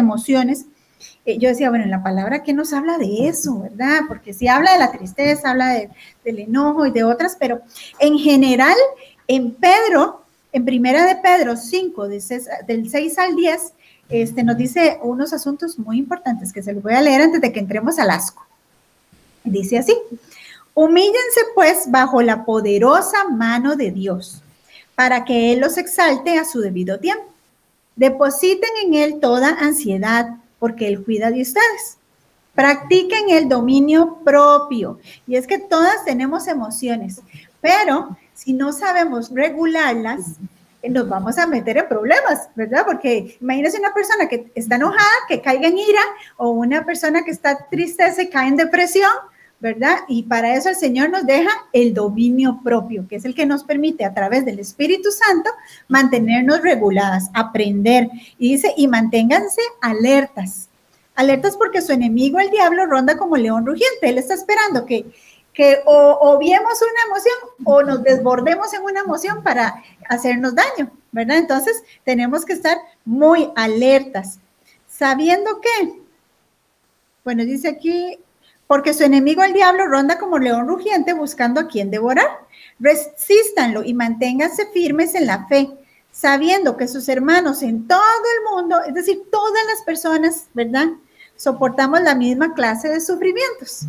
emociones, eh, yo decía, bueno, en la palabra, ¿qué nos habla de eso, verdad? Porque si habla de la tristeza, habla del enojo y de otras, pero en general, en Pedro, en primera de Pedro 5, del 6 al 10, este, nos dice unos asuntos muy importantes que se los voy a leer antes de que entremos al asco. Dice así, humíllense pues bajo la poderosa mano de Dios, para que Él los exalte a su debido tiempo. Depositen en Él toda ansiedad, porque Él cuida de ustedes. Practiquen el dominio propio. Y es que todas tenemos emociones, pero si no sabemos regularlas, nos vamos a meter en problemas, ¿verdad? Porque imagínese una persona que está enojada, que caiga en ira, o una persona que está triste, se cae en depresión, ¿verdad? Y para eso el Señor nos deja el dominio propio, que es el que nos permite a través del Espíritu Santo mantenernos reguladas, aprender. Y dice, y manténganse alertas. Alertas porque su enemigo, el diablo, ronda como león rugiente. Él está esperando que que o, o viemos una emoción o nos desbordemos en una emoción para hacernos daño, ¿verdad? Entonces tenemos que estar muy alertas, sabiendo que, bueno, dice aquí, porque su enemigo el diablo ronda como león rugiente buscando a quien devorar. Resístanlo y manténganse firmes en la fe, sabiendo que sus hermanos en todo el mundo, es decir, todas las personas, ¿verdad? Soportamos la misma clase de sufrimientos.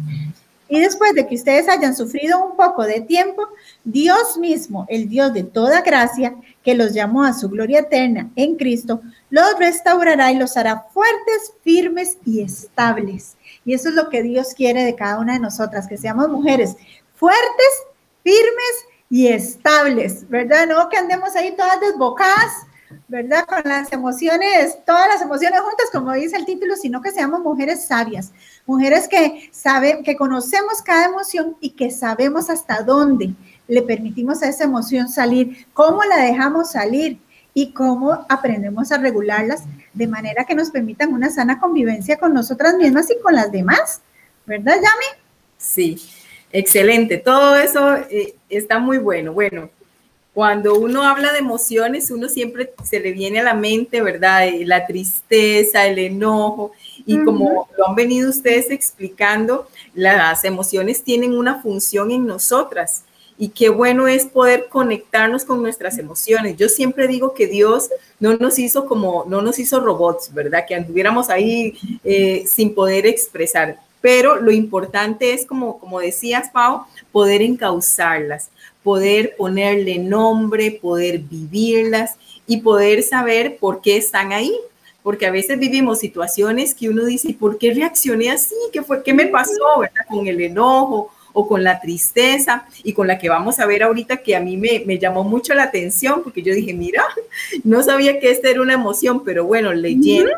Y después de que ustedes hayan sufrido un poco de tiempo, Dios mismo, el Dios de toda gracia, que los llamó a su gloria eterna en Cristo, los restaurará y los hará fuertes, firmes y estables. Y eso es lo que Dios quiere de cada una de nosotras, que seamos mujeres fuertes, firmes y estables, ¿verdad? No que andemos ahí todas desbocadas, ¿verdad? Con las emociones, todas las emociones juntas, como dice el título, sino que seamos mujeres sabias, mujeres que saben, que conocemos cada emoción y que sabemos hasta dónde le permitimos a esa emoción salir, cómo la dejamos salir y cómo aprendemos a regularlas de manera que nos permitan una sana convivencia con nosotras mismas y con las demás, ¿verdad, Yami? Sí, excelente. Todo eso eh, está muy bueno. Bueno, cuando uno habla de emociones, uno siempre se le viene a la mente, ¿verdad? Eh, la tristeza, el enojo. Y como lo han venido ustedes explicando, las emociones tienen una función en nosotras. Y qué bueno es poder conectarnos con nuestras emociones. Yo siempre digo que Dios no nos hizo como, no nos hizo robots, ¿verdad? Que anduviéramos ahí eh, sin poder expresar. Pero lo importante es, como, como decías, Pau, poder encauzarlas poder ponerle nombre, poder vivirlas y poder saber por qué están ahí. Porque a veces vivimos situaciones que uno dice, ¿por qué reaccioné así? ¿Qué fue? ¿Qué me pasó? Con el enojo o con la tristeza y con la que vamos a ver ahorita que a mí me, me llamó mucho la atención porque yo dije, mira, no sabía que esta era una emoción, pero bueno, leyendo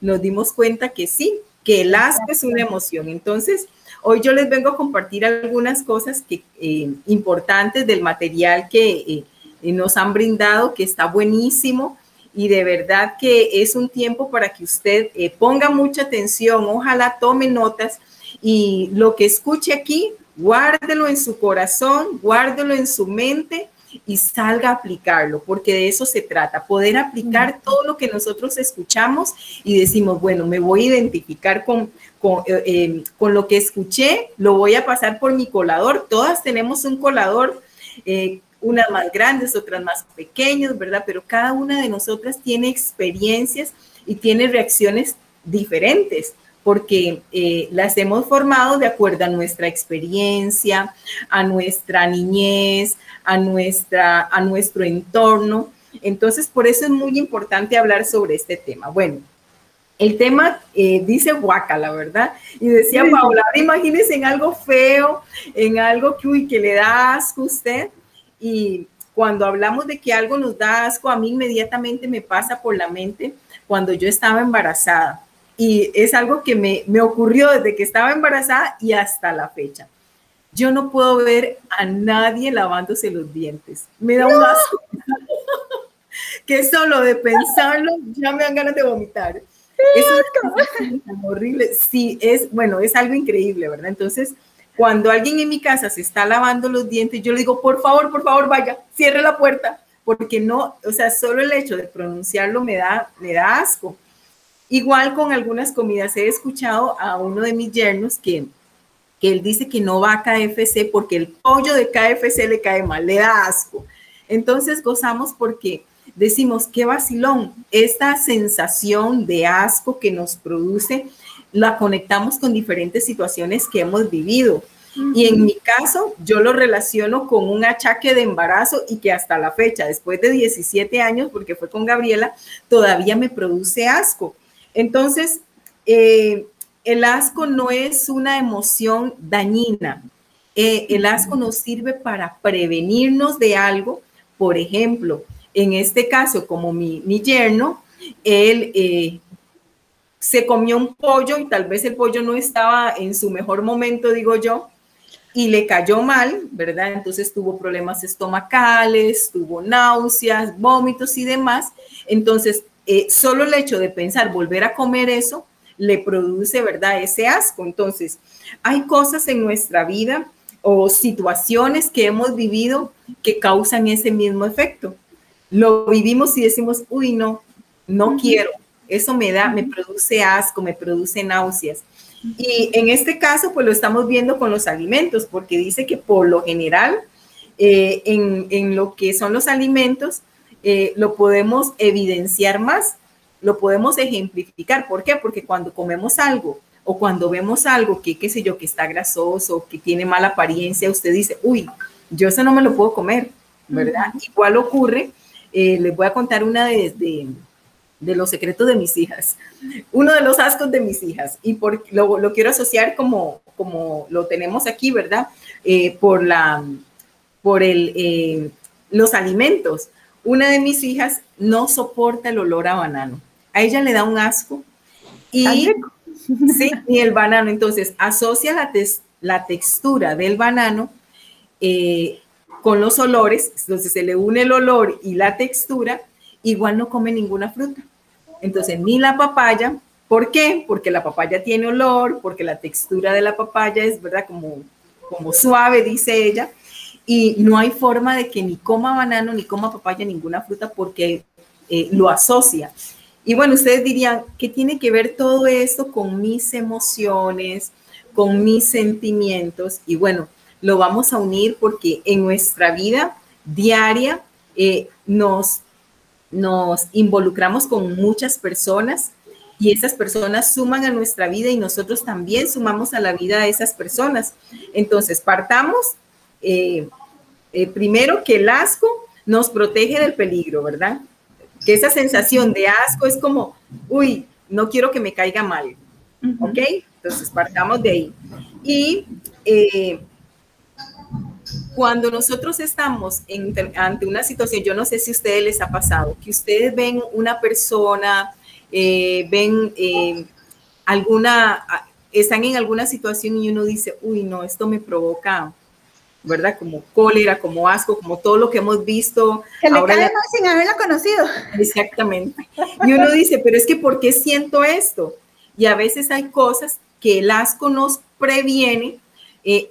nos dimos cuenta que sí, que el asco es una emoción. Entonces, Hoy yo les vengo a compartir algunas cosas que, eh, importantes del material que eh, nos han brindado, que está buenísimo y de verdad que es un tiempo para que usted eh, ponga mucha atención, ojalá tome notas y lo que escuche aquí, guárdelo en su corazón, guárdelo en su mente y salga a aplicarlo, porque de eso se trata, poder aplicar todo lo que nosotros escuchamos y decimos, bueno, me voy a identificar con, con, eh, em, con lo que escuché, lo voy a pasar por mi colador, todas tenemos un colador. Eh, unas más grandes, otras más pequeñas, ¿verdad? Pero cada una de nosotras tiene experiencias y tiene reacciones diferentes porque eh, las hemos formado de acuerdo a nuestra experiencia, a nuestra niñez, a, nuestra, a nuestro entorno. Entonces, por eso es muy importante hablar sobre este tema. Bueno, el tema eh, dice guaca, la verdad. Y decía Paula, imagínense en algo feo, en algo que, uy, que le da asco a usted. Y cuando hablamos de que algo nos da asco, a mí inmediatamente me pasa por la mente cuando yo estaba embarazada y es algo que me, me ocurrió desde que estaba embarazada y hasta la fecha. Yo no puedo ver a nadie lavándose los dientes. Me da un asco. que solo de pensarlo ya me dan ganas de vomitar. Eso es horrible. Sí, es, bueno, es algo increíble, ¿verdad? Entonces, cuando alguien en mi casa se está lavando los dientes, yo le digo, por favor, por favor, vaya, cierre la puerta, porque no, o sea, solo el hecho de pronunciarlo me da, me da asco. Igual con algunas comidas, he escuchado a uno de mis yernos que, que él dice que no va a KFC porque el pollo de KFC le cae mal, le da asco. Entonces gozamos porque decimos, qué vacilón, esta sensación de asco que nos produce, la conectamos con diferentes situaciones que hemos vivido. Y en mi caso, yo lo relaciono con un achaque de embarazo y que hasta la fecha, después de 17 años, porque fue con Gabriela, todavía me produce asco. Entonces, eh, el asco no es una emoción dañina. Eh, el asco nos sirve para prevenirnos de algo. Por ejemplo, en este caso, como mi, yerno, él eh, se comió un pollo y tal vez el pollo no estaba en su mejor momento, digo yo, y le cayó mal, ¿verdad? Entonces tuvo problemas estomacales, tuvo náuseas, vómitos y demás. Entonces, eh, solo el hecho de pensar volver a comer eso le produce, ¿verdad? Ese asco. Entonces, hay cosas en nuestra vida o situaciones que hemos vivido que causan ese mismo efecto. Lo vivimos y decimos, uy, no, no quiero. Eso me da, me produce asco, me produce náuseas. Y en este caso, pues lo estamos viendo con los alimentos, porque dice que por lo general, eh, en, lo que son los alimentos, eh, lo podemos evidenciar más, lo podemos ejemplificar. ¿Por qué? Porque cuando comemos algo o cuando vemos algo que, qué sé yo, que está grasoso, que tiene mala apariencia, usted dice, uy, yo eso no me lo puedo comer, ¿verdad? Igual ocurre, eh, les voy a contar una de de los secretos de mis hijas, uno de los ascos de mis hijas, y por, lo, quiero asociar como, como lo tenemos aquí, ¿verdad? Eh, por la, por el, eh, los alimentos. Una de mis hijas no soporta el olor a banano. A ella le da un asco. Y, sí, y el banano. Entonces, asocia la, la textura del banano eh, con los olores. Entonces, se le une el olor y la textura igual no come ninguna fruta. Entonces, ni la papaya. ¿Por qué? Porque la papaya tiene olor, porque la textura de la papaya es, ¿verdad? Como, como suave, dice ella. Y no hay forma de que ni coma banano, ni coma papaya, ninguna fruta, porque eh, lo asocia. Y bueno, ustedes dirían, ¿qué tiene que ver todo esto con mis emociones, con mis sentimientos? Y bueno, lo vamos a unir porque en nuestra vida diaria eh, nos nos involucramos con muchas personas y esas personas suman a nuestra vida y nosotros también sumamos a la vida de esas personas. Entonces, partamos eh, eh, primero que el asco nos protege del peligro, ¿verdad? Que esa sensación de asco es como, uy, no quiero que me caiga mal, ¿ok? Entonces, partamos de ahí. Y eh, cuando nosotros estamos ante una situación, yo no sé si a ustedes les ha pasado, que ustedes ven una persona, eh, ven eh, alguna, están en alguna situación y uno dice, uy, no, esto me provoca, ¿verdad? Como cólera, como asco, como todo lo que hemos visto. Que le cae más sin haberla conocido. Exactamente. Y uno dice, pero es que ¿por qué siento esto? Y a veces hay cosas que el asco nos previene eh,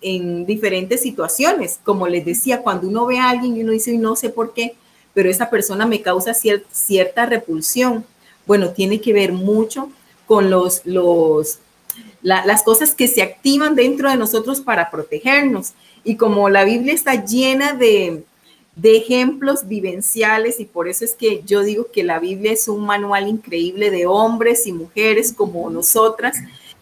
en, diferentes situaciones. Como les decía, cuando uno ve a alguien y uno dice, no sé por qué, pero esa persona me causa cierta repulsión. Bueno, tiene que ver mucho con los, los, las cosas que se activan dentro de nosotros para protegernos. Y como la Biblia está llena de, de ejemplos vivenciales y por eso es que yo digo que la Biblia es un manual increíble de hombres y mujeres como nosotras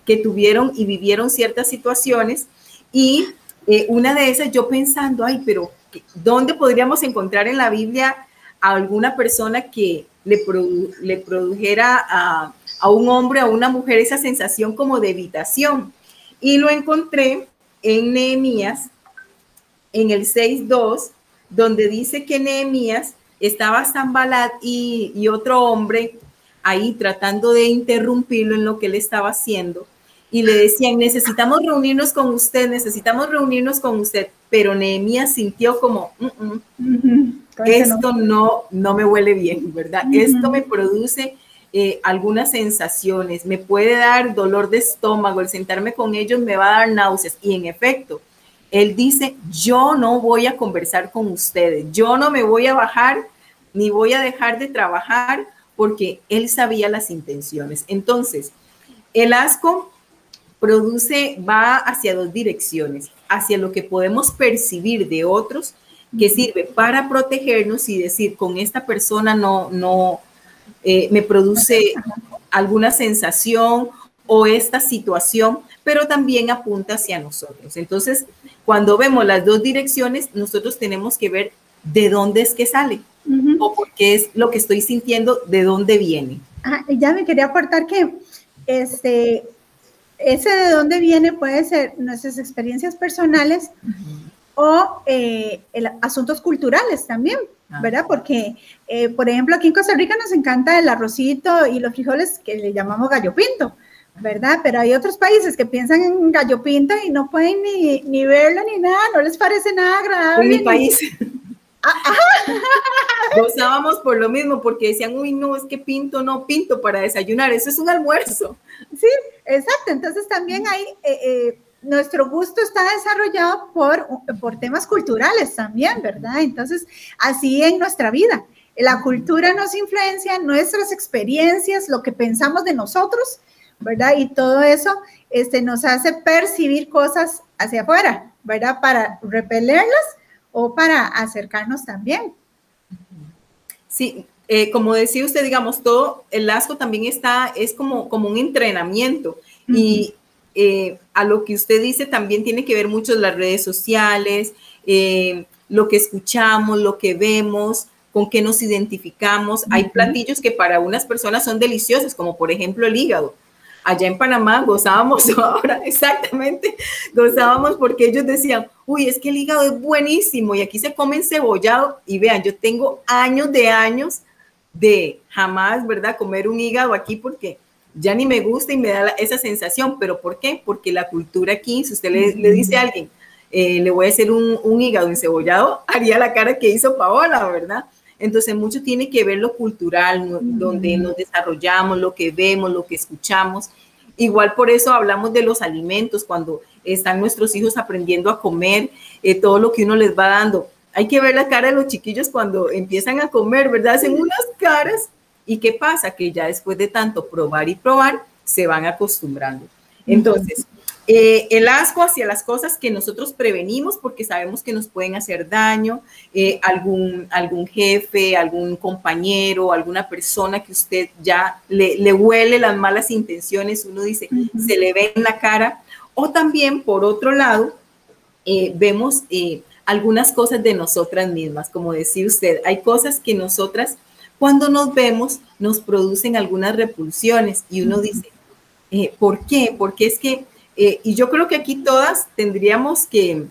que tuvieron y vivieron ciertas situaciones y eh, una de esas yo pensando, ay, pero ¿dónde podríamos encontrar en la Biblia alguna persona que le, le produjera a, a, un hombre, a una mujer esa sensación como de evitación? Y lo encontré en Nehemías, en el 6.2, donde dice que Nehemías estaba Zambalat y, y otro hombre ahí tratando de interrumpirlo en lo que él estaba haciendo y le decían, necesitamos reunirnos con usted, necesitamos reunirnos con usted, pero Nehemías sintió como, mm, mm, esto no. no. me huele bien, ¿verdad? Esto me produce eh, algunas sensaciones, me puede dar dolor de estómago, el sentarme con ellos me va a dar náuseas. Y en efecto, él dice, yo no voy a conversar con ustedes, yo no me voy a bajar ni voy a dejar de trabajar porque él sabía las intenciones. Entonces, el asco produce, va hacia dos direcciones, hacia lo que podemos percibir de otros, que sirve para protegernos y decir, con esta persona no, no, eh, me produce alguna sensación o esta situación, pero también apunta hacia nosotros. Entonces, cuando vemos las dos direcciones, nosotros tenemos que ver de dónde es que sale o por qué es lo que estoy sintiendo, de dónde viene. ya me quería aportar que este, ese de dónde viene puede ser nuestras experiencias personales o eh, asuntos culturales también, ah. ¿verdad? Porque, eh, por ejemplo, aquí en Costa Rica nos encanta el arrocito y los frijoles que le llamamos gallo pinto, ¿verdad? Pero hay otros países que piensan en gallo pinto y no pueden ni, ni verlo ni nada, no les parece nada agradable. En mi país. Ah, Gozábamos por lo mismo, porque decían, uy, no, es que pinto, no pinto para desayunar, eso es un almuerzo. Sí, exacto. Entonces también hay, eh, eh, nuestro gusto está desarrollado por, por temas culturales también, ¿verdad? Entonces, así en nuestra vida. La cultura nos influencia, nuestras experiencias, lo que pensamos de nosotros, ¿verdad? Y todo eso este, nos hace percibir cosas hacia afuera, ¿verdad? Para repelerlas o para acercarnos también. Sí, eh, como decía usted, digamos, todo el asco también está, es como, como un entrenamiento y eh, a lo que usted dice también tiene que ver mucho las redes sociales, eh, lo que escuchamos, lo que vemos, con qué nos identificamos. Hay platillos que para unas personas son deliciosos, como por ejemplo el hígado. Allá en Panamá gozábamos ahora, exactamente, gozábamos porque ellos decían, uy, es que el hígado es buenísimo y aquí se come cebollado y vean, yo tengo años de años de jamás, ¿verdad? Comer un hígado aquí porque ya ni me gusta y me da esa sensación. ¿Pero por qué? Porque la cultura aquí, si usted le, dice a alguien, eh, le voy a hacer un, un, hígado encebollado, haría la cara que hizo Paola, ¿verdad? Entonces, mucho tiene que ver lo cultural, donde nos desarrollamos, lo que vemos, lo que escuchamos. Igual por eso hablamos de los alimentos, cuando están nuestros hijos aprendiendo a comer, eh, todo lo que uno les va dando hay que ver la cara de los chiquillos cuando empiezan a comer, ¿verdad? Hacen unas caras y ¿qué pasa? Que ya después de tanto probar y probar, se van acostumbrando. Entonces, eh, el asco hacia las cosas que nosotros prevenimos porque sabemos que nos pueden hacer daño, eh, algún, algún jefe, algún compañero, alguna persona que usted ya le, huele las malas intenciones, uno dice, se le ve en la cara, o también por otro lado, eh, vemos algunas cosas de nosotras mismas, como decía usted, hay cosas que nosotras cuando nos vemos nos producen algunas repulsiones y uno dice, ¿por qué? Porque es que, eh, y yo creo que aquí todas tendríamos que,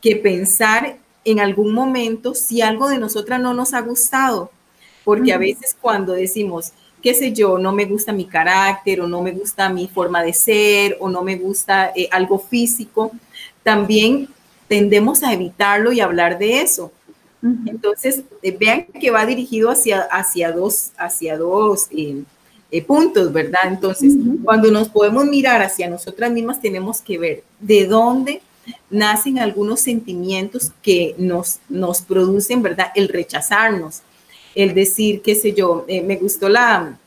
que pensar en algún momento si algo de nosotras no nos ha gustado, porque a veces cuando decimos, qué sé yo, no me gusta mi carácter o no me gusta mi forma de ser o no me gusta eh, algo físico, también tendemos a evitarlo y hablar de eso. Entonces, eh, vean que va dirigido hacia, hacia dos, hacia dos eh, eh, puntos, ¿verdad? Entonces, cuando nos podemos mirar hacia nosotras mismas, tenemos que ver de dónde nacen algunos sentimientos que nos, nos producen, ¿verdad? El rechazarnos, el decir, qué sé yo, me gustó la,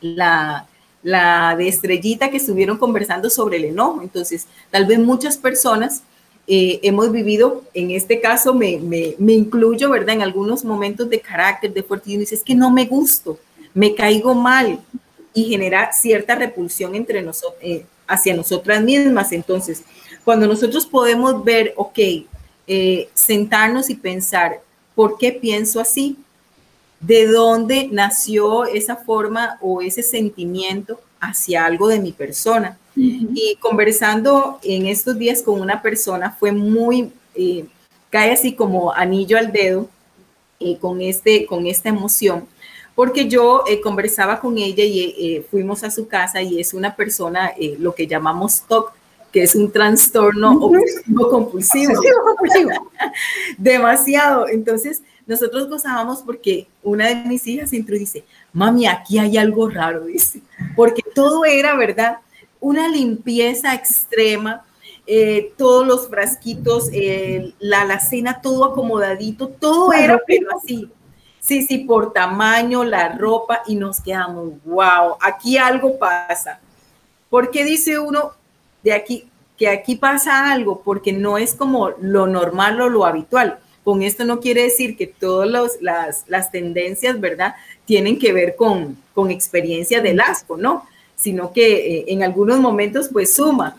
la, la de estrellita que estuvieron conversando sobre el enojo. Entonces, tal vez muchas personas eh, hemos vivido, en este caso me, me, incluyo, ¿verdad? En algunos momentos de carácter, de fuerte, y dice, es que no me gusto, me caigo mal y genera cierta repulsión entre nosotros, eh, hacia nosotras mismas. Entonces, cuando nosotros podemos ver, ok, eh, sentarnos y pensar, ¿por qué pienso así? ¿De dónde nació esa forma o ese sentimiento hacia algo de mi persona? Y conversando en estos días con una persona fue muy, eh, cae así como anillo al dedo eh, con, este, con esta emoción, porque yo eh, conversaba con ella y fuimos a su casa y es una persona, lo que llamamos TOC, que es un trastorno obsesivo compulsivo. Demasiado. Entonces, nosotros gozábamos porque una de mis hijas entró y dice, mami, aquí hay algo raro, dice, porque todo era, ¿verdad? una limpieza extrema, eh, todos los frasquitos, eh, la alacena, todo acomodadito, todo era pero así. Sí, sí, por tamaño, la ropa, y nos quedamos, wow, aquí algo pasa. ¿Por qué dice uno de aquí que aquí pasa algo? Porque no es como lo normal o lo habitual. Con esto no quiere decir que todas las, las, tendencias, ¿verdad?, tienen que ver con, con experiencia del asco, ¿no? Sino que eh, en algunos momentos, pues suma.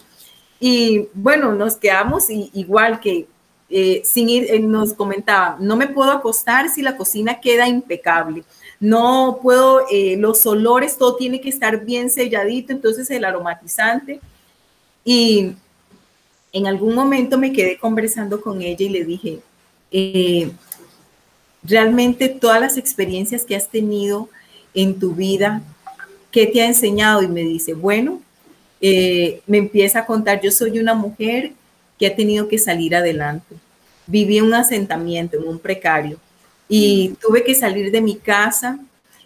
Y bueno, nos quedamos igual que eh, sin ir, eh, nos comentaba, no me puedo acostar si la cocina queda impecable. No puedo, los olores, todo tiene que estar bien selladito, entonces el aromatizante. Y en algún momento me quedé conversando con ella y le dije, eh, realmente todas las experiencias que has tenido en tu vida, ¿qué te ha enseñado? Y me dice, bueno, eh, me empieza a contar, yo soy una mujer que ha tenido que salir adelante. Viví un asentamiento, en un precario, y tuve que salir de mi casa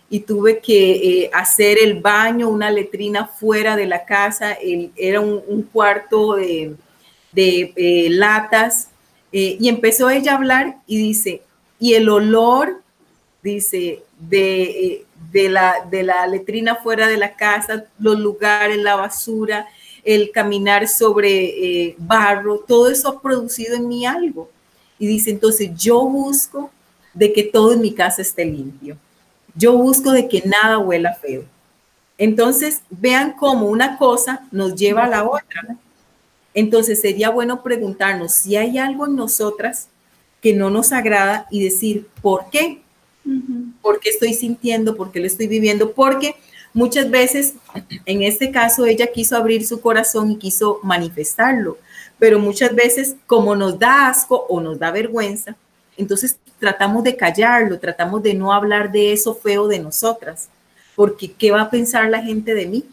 y tuve que eh, hacer el baño, una letrina fuera de la casa, era un, cuarto de, de latas, eh, y empezó ella a hablar y dice, y el olor, dice, de, eh, de, la, de la letrina fuera de la casa, los lugares, la basura, el caminar sobre eh, barro, todo eso ha producido en mí algo. Y dice, entonces yo busco de que todo en mi casa esté limpio. Yo busco de que nada huela feo. Entonces, vean cómo una cosa nos lleva a la otra. Entonces sería bueno preguntarnos si hay algo en nosotras que no nos agrada y decir, ¿por qué? ¿Por qué estoy sintiendo? ¿Por qué lo estoy viviendo? Porque muchas veces, en este caso, ella quiso abrir su corazón y quiso manifestarlo, pero muchas veces, como nos da asco o nos da vergüenza, entonces tratamos de callarlo, tratamos de no hablar de eso feo de nosotras, porque ¿qué va a pensar la gente de mí?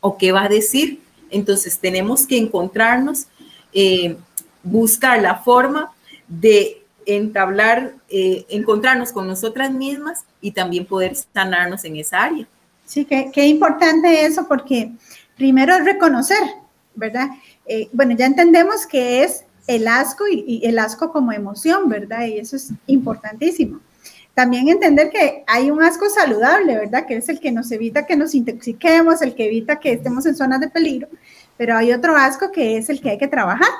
¿O qué va a decir? Entonces tenemos que encontrarnos, eh, buscar la forma de entablar, eh, encontrarnos con nosotras mismas y también poder sanarnos en esa área. Sí, qué, importante eso porque primero es reconocer, ¿verdad? Eh, bueno, ya entendemos que es el asco y, el asco como emoción, ¿verdad? Y eso es importantísimo. También entender que hay un asco saludable, ¿verdad? Que es el que nos evita que nos intoxiquemos, el que evita que estemos en zonas de peligro, pero hay otro asco que es el que hay que trabajar,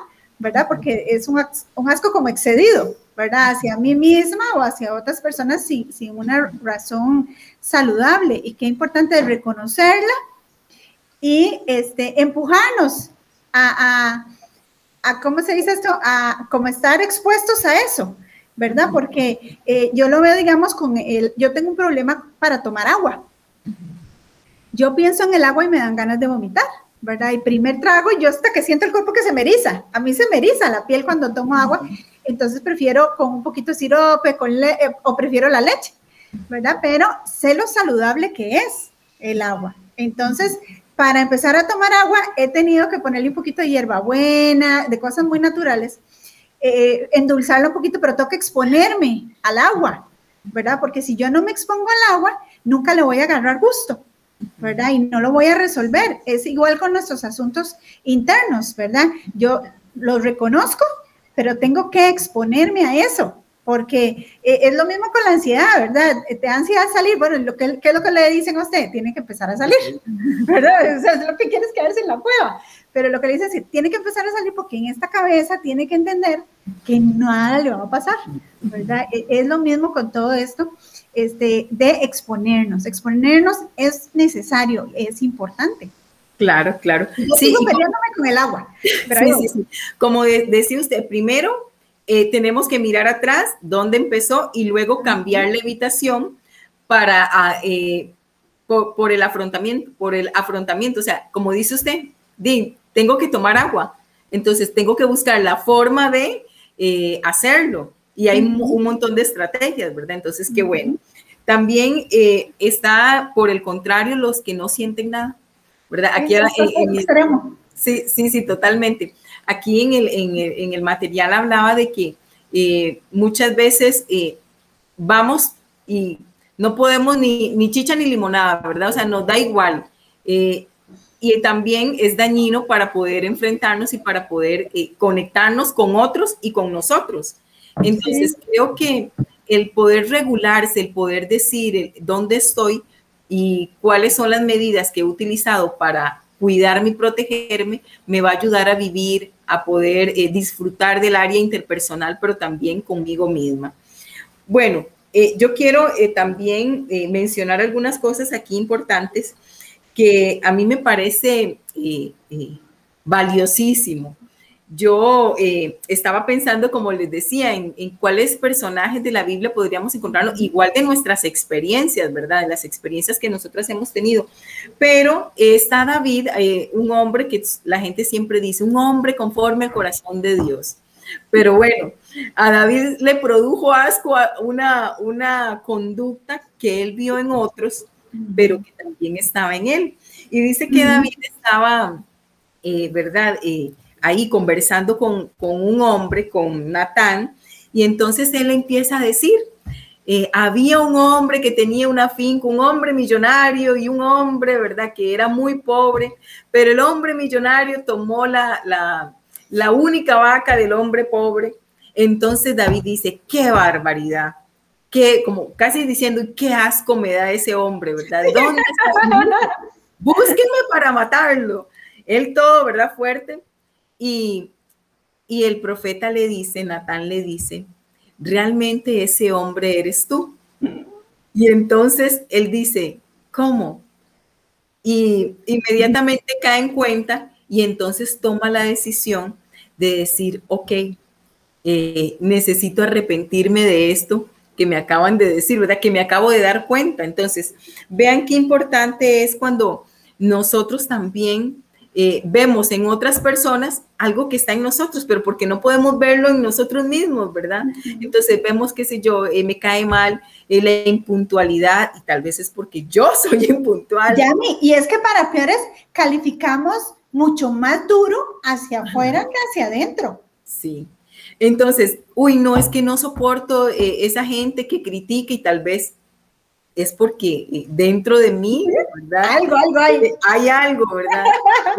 ¿verdad? Porque es un, asco como excedido, ¿verdad? Hacia mí misma o hacia otras personas sin, sin una razón saludable. Y qué importante reconocerla y este, empujarnos a, a, a, ¿cómo se dice esto? A como estar expuestos a eso, ¿verdad? Porque eh, yo lo veo, digamos, con el, yo tengo un problema para tomar agua. Yo pienso en el agua y me dan ganas de vomitar, ¿verdad? Y primer trago, yo hasta que siento el cuerpo que se me eriza. A mí se me eriza la piel cuando tomo agua, entonces prefiero con un poquito de sirope con le eh, o prefiero la leche, ¿verdad? Pero sé lo saludable que es el agua. Entonces, para empezar a tomar agua, he tenido que ponerle un poquito de hierbabuena, de cosas muy naturales eh, endulzarlo un poquito, pero tengo que exponerme al agua, ¿verdad? Porque si yo no me expongo al agua, nunca le voy a agarrar gusto, ¿verdad? Y no lo voy a resolver. Es igual con nuestros asuntos internos, ¿verdad? Yo los reconozco, pero tengo que exponerme a eso, porque eh, es lo mismo con la ansiedad, ¿verdad? Te da ansiedad salir, bueno, lo que, ¿qué es lo que le dicen a usted? Tiene que empezar a salir, ¿verdad? O sea, es lo que quieres quedarse en la cueva, pero lo que le dicen es que tiene que empezar a salir porque en esta cabeza tiene que entender que nada le va a pasar, ¿verdad? E, es lo mismo con todo esto este, de exponernos. Exponernos es necesario, es importante. Claro, claro. Yo sí, sigo peleándome con el agua. Pero sí, sí, Como decía usted, primero eh, tenemos que mirar atrás dónde empezó y luego cambiar la habitación para ah, eh, por, por, el afrontamiento, por el afrontamiento. O sea, como dice usted, Tengo que tomar agua. Entonces tengo que buscar la forma de eh, hacerlo. Y hay un montón de estrategias, ¿verdad? Entonces, qué bueno. También eh, está, por el contrario, los que no sienten nada, ¿verdad? Aquí en, extremo. Sí, sí, sí, totalmente. Aquí en el, en el, material hablaba de que eh, muchas veces vamos y no podemos ni, ni chicha ni limonada, ¿verdad? O sea, nos da igual y también es dañino para poder enfrentarnos y para poder eh, conectarnos con otros y con nosotros. Entonces, creo que el poder regularse, el poder decir dónde estoy y cuáles son las medidas que he utilizado para cuidarme y protegerme, me va a ayudar a vivir, a poder eh, disfrutar del área interpersonal, pero también conmigo misma. Bueno, eh, yo quiero también mencionar algunas cosas aquí importantes que a mí me parece valiosísimo yo eh, estaba pensando, como les decía, en, cuáles personajes de la Biblia podríamos encontrarnos, igual de nuestras experiencias, ¿verdad? De las experiencias que nosotras hemos tenido. Pero está David, eh, un hombre que la gente siempre dice, un hombre conforme al corazón de Dios. Pero bueno, a David le produjo asco una, una conducta que él vio en otros, pero que también estaba en él. Y dice que David estaba, eh, ¿verdad? ahí conversando con, un hombre, con Natán, y entonces él empieza a decir, eh, había un hombre que tenía una finca, un hombre millonario y un hombre, ¿verdad?, que era muy pobre, pero el hombre millonario tomó la, la, la única vaca del hombre pobre. Entonces David dice, qué barbaridad, qué, como casi diciendo, qué asco me da ese hombre, ¿verdad? ¿Dónde está? Búsquenme para matarlo. Él todo, ¿verdad? Fuerte. Y, el profeta le dice, Natán le dice, realmente ese hombre eres tú. Y entonces él dice, ¿cómo? Y inmediatamente cae en cuenta y entonces toma la decisión de decir, ok, eh, necesito arrepentirme de esto que me acaban de decir, ¿verdad? Que me acabo de dar cuenta. Entonces, vean qué importante es cuando nosotros también eh, vemos en otras personas algo que está en nosotros, pero porque no podemos verlo en nosotros mismos, ¿verdad? Entonces vemos, qué sé yo, eh, me cae mal eh, la impuntualidad y tal vez es porque yo soy impuntual. y es que para peores calificamos mucho más duro hacia afuera que hacia adentro. Sí. Entonces, uy, no, es que no soporto esa gente que critica y tal vez es porque eh, dentro de mí, ¿verdad? Algo, algo hay. Eh, hay algo, ¿verdad?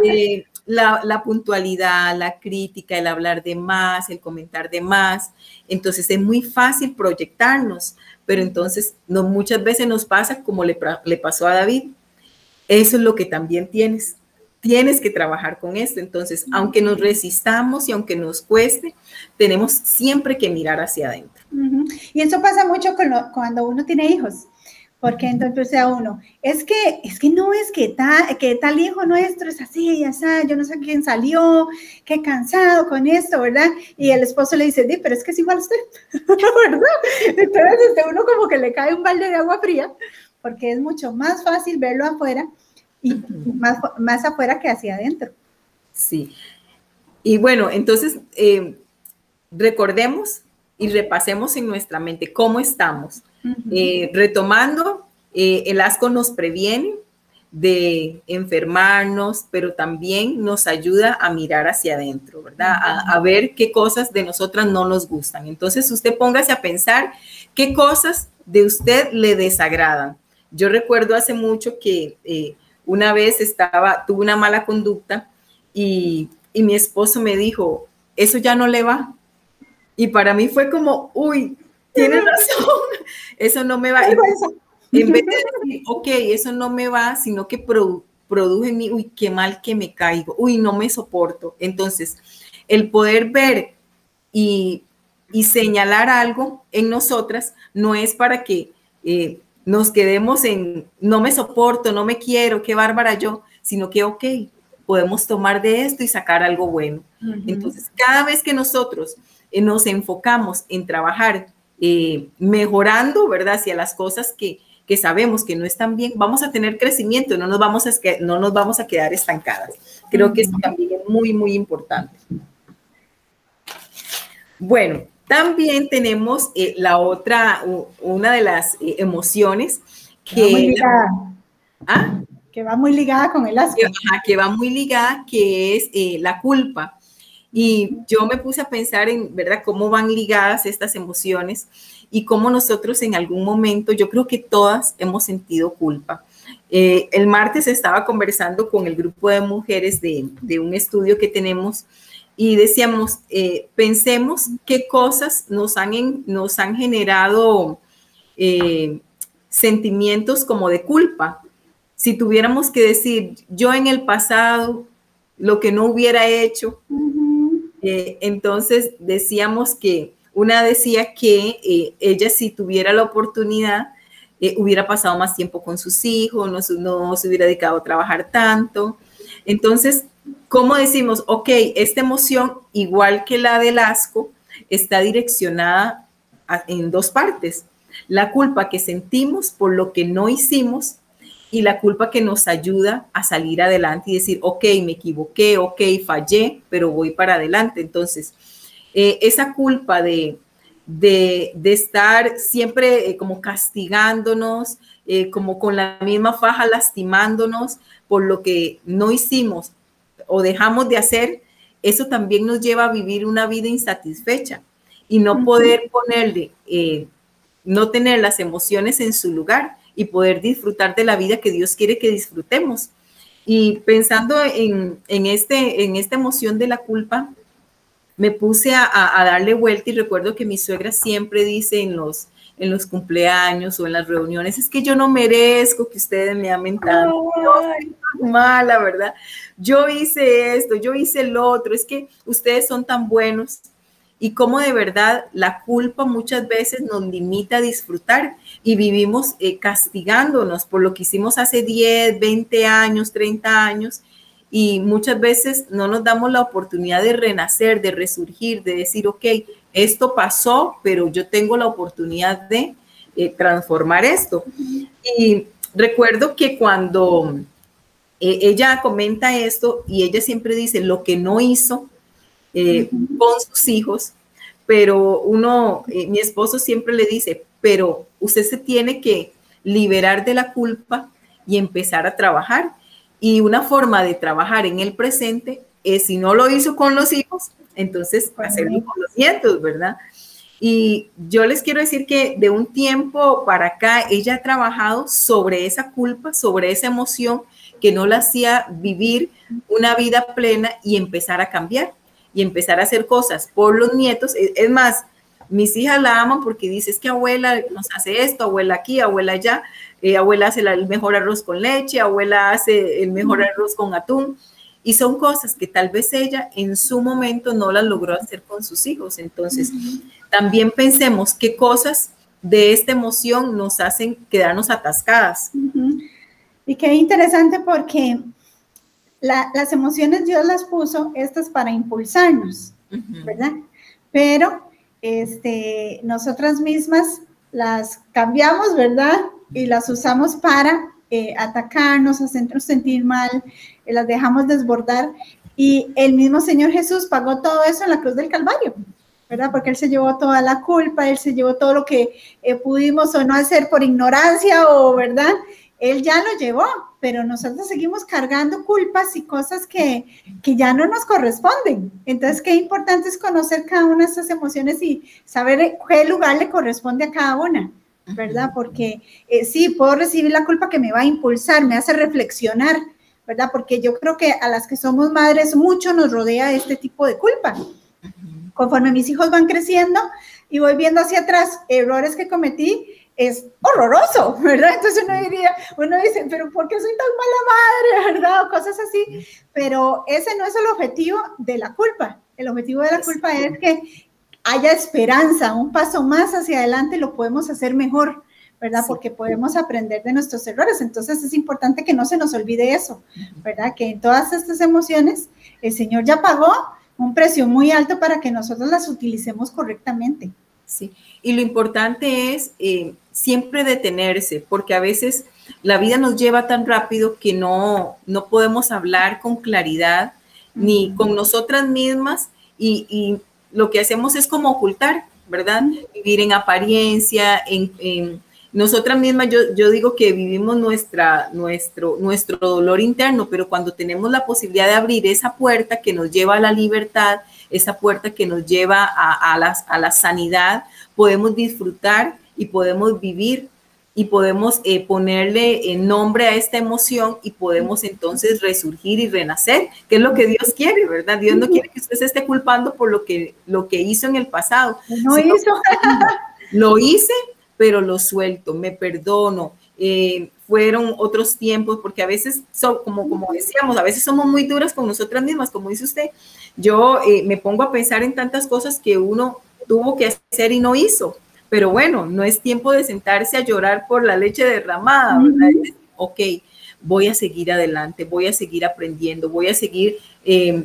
Eh, la, puntualidad, la crítica, el hablar de más, el comentar de más. Entonces es muy fácil proyectarnos, pero entonces no, muchas veces nos pasa como le, le pasó a David. Eso es lo que también tienes. Tienes que trabajar con esto. Entonces, aunque nos resistamos y aunque nos cueste, tenemos siempre que mirar hacia adentro. Y eso pasa mucho cuando uno tiene hijos porque entonces a uno, es que, es que no es que, tal que tal hijo nuestro es así, ya está, yo no sé quién salió, qué cansado con esto, ¿verdad? Y el esposo le dice, pero es que es igual a usted, ¿verdad? Entonces este, uno como que le cae un balde de agua fría, porque es mucho más fácil verlo afuera y más, más afuera que hacia adentro. Sí. Y bueno, entonces, eh, recordemos y repasemos en nuestra mente cómo estamos eh, retomando, eh, el asco nos previene de enfermarnos, pero también nos ayuda a mirar hacia adentro, ¿verdad? A, ver qué cosas de nosotras no nos gustan. Entonces usted póngase a pensar qué cosas de usted le desagradan. Yo recuerdo hace mucho que eh, una vez estaba, tuve una mala conducta y, y mi esposo me dijo, eso ya no le va. Y para mí fue como, uy, tiene razón, eso no me va. En, vez de decir, ok, eso no me va, sino que produce en mí, uy, qué mal que me caigo, uy, no me soporto. Entonces, el poder ver y, señalar algo en nosotras no es para que eh, nos quedemos en, no me soporto, no me quiero, qué bárbara yo, sino que, ok, podemos tomar de esto y sacar algo bueno. Entonces, cada vez que nosotros eh, nos enfocamos en trabajar eh, mejorando, ¿verdad? Hacia las cosas que, sabemos que no están bien, vamos a tener crecimiento, no nos vamos a, no nos vamos a quedar estancadas. Creo que eso también es muy, muy importante. Bueno, también tenemos eh, la otra, una de las eh, emociones que... ¿Ah? que va muy ligada con el asco. Que, va muy ligada, que es la culpa. Y yo me puse a pensar en, ¿verdad?, cómo van ligadas estas emociones y cómo nosotros en algún momento, yo creo que todas hemos sentido culpa. Eh, el martes estaba conversando con el grupo de mujeres de, un estudio que tenemos y decíamos, eh, pensemos qué cosas nos han, nos han generado eh, sentimientos como de culpa. Si tuviéramos que decir, yo en el pasado, lo que no hubiera hecho, eh, entonces decíamos que una decía que ella si tuviera la oportunidad, hubiera pasado más tiempo con sus hijos, no, no se hubiera dedicado a trabajar tanto. Entonces, ¿Cómo decimos, ok, esta emoción, igual que la del asco, está direccionada en dos partes? La culpa que sentimos por lo que no hicimos y la culpa que nos ayuda a salir adelante y decir, ok, me equivoqué, ok, fallé, pero voy para adelante. Entonces, eh, esa culpa de, de, estar siempre eh, como castigándonos, eh, como con la misma faja lastimándonos por lo que no hicimos o dejamos de hacer, eso también nos lleva a vivir una vida insatisfecha y no poder ponerle, eh, no tener las emociones en su lugar y poder disfrutar de la vida que Dios quiere que disfrutemos. Y pensando en, este, en esta emoción de la culpa, me puse a, a, darle vuelta y recuerdo que mi suegra siempre dice en los, en los cumpleaños o en las reuniones, es que yo no merezco que ustedes me amen tanto, mala, ¿verdad? Yo hice esto, yo hice el otro, es que ustedes son tan buenos. Y cómo de verdad la culpa muchas veces nos limita a disfrutar y vivimos eh, castigándonos por lo que hicimos hace 10, 20 años, 30 años y muchas veces no nos damos la oportunidad de renacer, de resurgir, de decir, ok, esto pasó, pero yo tengo la oportunidad de eh, transformar esto. Y recuerdo que cuando eh, ella comenta esto y ella siempre dice lo que no hizo eh, con sus hijos, pero uno, mi esposo siempre le dice, pero usted se tiene que liberar de la culpa y empezar a trabajar. Y una forma de trabajar en el presente es, si no lo hizo con los hijos, entonces, hacerlo con los nietos, ¿verdad? Y yo les quiero decir que de un tiempo para acá, ella ha trabajado sobre esa culpa, sobre esa emoción que no la hacía vivir una vida plena y empezar a cambiar y empezar a hacer cosas por los nietos. Es más, mis hijas la aman porque dice, que abuela nos hace esto, abuela aquí, abuela allá, eh, abuela hace el mejor arroz con leche, abuela hace el mejor arroz con atún. Y son cosas que tal vez ella en su momento no las logró hacer con sus hijos. Entonces, también pensemos qué cosas de esta emoción nos hacen quedarnos atascadas. Y qué interesante porque las emociones Dios las puso estas para impulsarnos, ¿verdad? Pero este, nosotras mismas las cambiamos, ¿verdad? Y las usamos para eh, atacarnos, hacernos sentir mal, las dejamos desbordar. Y el mismo Señor Jesús pagó todo eso en la cruz del Calvario, ¿verdad? Porque Él se llevó toda la culpa, Él se llevó todo lo que eh, pudimos o no hacer por ignorancia o, ¿verdad? Él ya lo llevó, pero nosotros seguimos cargando culpas y cosas que, que ya no nos corresponden. Entonces, qué importante es conocer cada una de esas emociones y saber qué lugar le corresponde a cada una. ¿verdad? Porque eh, sí, puedo recibir la culpa que me va a impulsar, me hace reflexionar, ¿verdad? Porque yo creo que a las que somos madres mucho nos rodea este tipo de culpa. Conforme mis hijos van creciendo y voy viendo hacia atrás errores que cometí, es horroroso, ¿verdad? Entonces uno diría, uno dice, pero ¿por qué soy tan mala madre, verdad? O cosas así. Pero ese no es el objetivo de la culpa. El objetivo de la culpa es que haya esperanza, un paso más hacia adelante lo podemos hacer mejor, ¿verdad? Porque podemos aprender de nuestros errores. Entonces es importante que no se nos olvide eso, ¿verdad? Que en todas estas emociones el Señor ya pagó un precio muy alto para que nosotros las utilicemos correctamente. Sí, y lo importante es eh, siempre detenerse, porque a veces la vida nos lleva tan rápido que no, no podemos hablar con claridad ni con nosotras mismas y lo que hacemos es como ocultar, ¿verdad? Vivir en apariencia, en, nosotras mismas, yo, yo, digo que vivimos nuestra, nuestro, nuestro dolor interno, pero cuando tenemos la posibilidad de abrir esa puerta que nos lleva a la libertad, esa puerta que nos lleva a, a, a la sanidad, podemos disfrutar y podemos vivir y podemos eh, ponerle eh, nombre a esta emoción y podemos entonces resurgir y renacer, que es lo que Dios quiere, ¿verdad? Dios no quiere que usted se esté culpando por lo que, lo que hizo en el pasado. No hizo. lo hice, pero lo suelto, me perdono. Eh, fueron otros tiempos, porque a veces, como, como decíamos, a veces somos muy duras con nosotras mismas, como dice usted. Yo me pongo a pensar en tantas cosas que uno tuvo que hacer y no hizo pero bueno, no es tiempo de sentarse a llorar por la leche derramada, ¿verdad? Ok, voy a seguir adelante, voy a seguir aprendiendo, voy a seguir eh,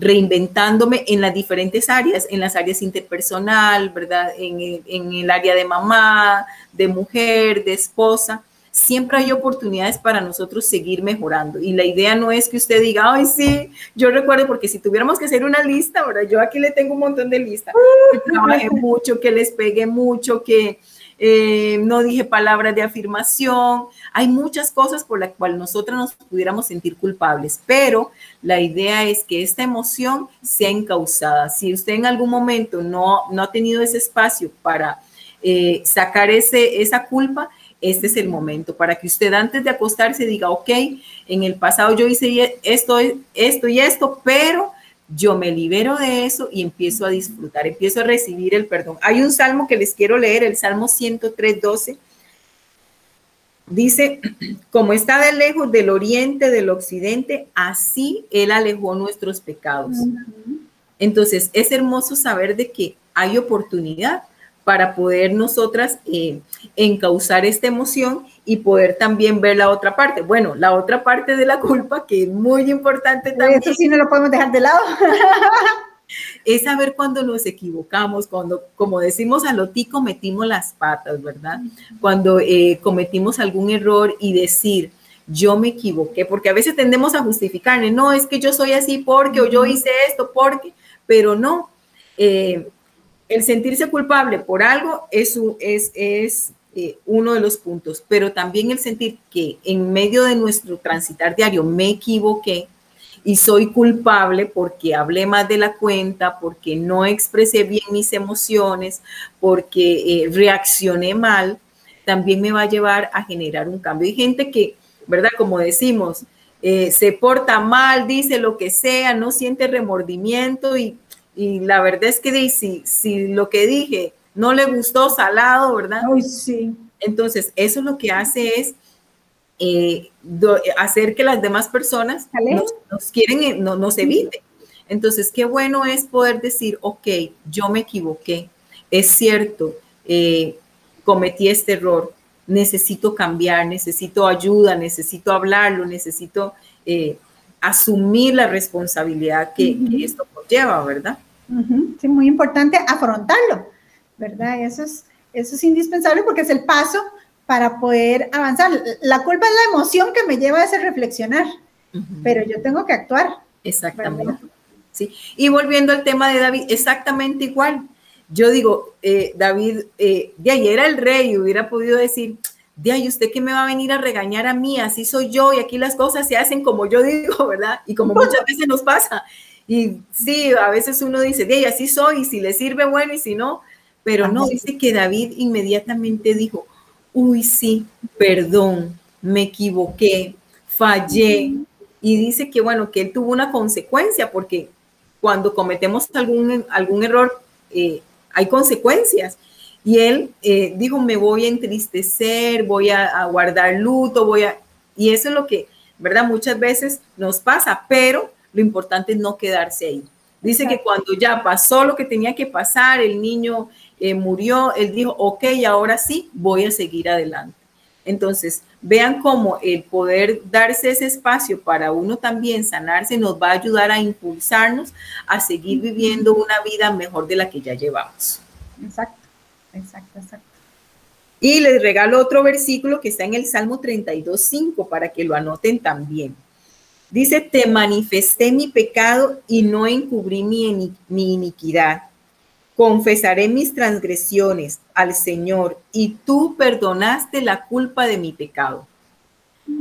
reinventándome en las diferentes áreas, en las áreas interpersonal, ¿verdad? En en el área de mamá, de mujer, de esposa siempre hay oportunidades para nosotros seguir mejorando. Y la idea no es que usted diga, ay, sí, yo recuerdo, porque si tuviéramos que hacer una lista, ahora yo aquí le tengo un montón de listas, que trabajé mucho, que les pegué mucho, que eh, no dije palabras de afirmación. Hay muchas cosas por las cuales nosotros nos pudiéramos sentir culpables, pero la idea es que esta emoción sea encausada. Si usted en algún momento no, no ha tenido ese espacio para eh, sacar ese, esa culpa, este es el momento para que usted antes de acostarse diga, ok, en el pasado yo hice esto, esto y esto, pero yo me libero de eso y empiezo a disfrutar, empiezo a recibir el perdón. Hay un salmo que les quiero leer, el Salmo 103, 12. Dice, como está de lejos del oriente, del occidente, así Él alejó nuestros pecados. Entonces, es hermoso saber de que hay oportunidad para poder nosotras eh, encauzar esta emoción y poder también ver la otra parte. Bueno, la otra parte de la culpa, que es muy importante también. Eso sí no lo podemos dejar de lado. es saber cuando nos equivocamos, cuando, como decimos a lo ti, cometimos las patas, ¿verdad? Cuando eh, cometimos algún error y decir, yo me equivoqué, porque a veces tendemos a justificarle, no, es que yo soy así porque, o yo hice esto porque, pero no. Eh, el sentirse culpable por algo es, es, es eh, uno de los puntos, pero también el sentir que en medio de nuestro transitar diario me equivoqué y soy culpable porque hablé más de la cuenta, porque no expresé bien mis emociones, porque eh, reaccioné mal, también me va a llevar a generar un cambio. Hay gente que, ¿verdad? Como decimos, eh, se porta mal, dice lo que sea, no siente remordimiento y y la verdad es que si, si lo que dije no le gustó salado, ¿verdad? Sí. Entonces, eso lo que hace es eh, hacer que las demás personas nos, quieren, eh, no, nos eviten. Entonces, qué bueno es poder decir, ok, yo me equivoqué, es cierto, eh, cometí este error, necesito cambiar, necesito ayuda, necesito hablarlo, necesito asumir la responsabilidad que, esto conlleva, ¿verdad? Sí, muy importante afrontarlo, ¿verdad? Eso es, eso es indispensable porque es el paso para poder avanzar. La culpa es la emoción que me lleva a ese reflexionar, pero yo tengo que actuar. Exactamente. Sí. Y volviendo al tema de David, exactamente igual. Yo digo, eh, David, eh, de ayer era el rey, hubiera podido decir, de ahí usted que me va a venir a regañar a mí, así soy yo y aquí las cosas se hacen como yo digo, ¿verdad? Y como muchas veces nos pasa. Y sí, a veces uno dice, de ahí así soy, y si le sirve bueno y si no, pero no, dice que David inmediatamente dijo, uy, sí, perdón, me equivoqué, fallé. Y dice que, bueno, que él tuvo una consecuencia, porque cuando cometemos algún, algún error, eh, hay consecuencias. Y él eh, dijo, me voy a entristecer, voy a, guardar luto, voy a... Y eso es lo que, ¿verdad? Muchas veces nos pasa, pero lo importante es no quedarse ahí. Dice que cuando ya pasó lo que tenía que pasar, el niño eh, murió, él dijo, ok, ahora sí, voy a seguir adelante. Entonces, vean cómo el poder darse ese espacio para uno también sanarse nos va a ayudar a impulsarnos a seguir viviendo una vida mejor de la que ya llevamos. Exacto. Exacto, exacto. Y les regalo otro versículo que está en el Salmo 32.5 para que lo anoten también. Dice, te manifesté mi pecado y no encubrí mi, mi iniquidad. Confesaré mis transgresiones al Señor y tú perdonaste la culpa de mi pecado.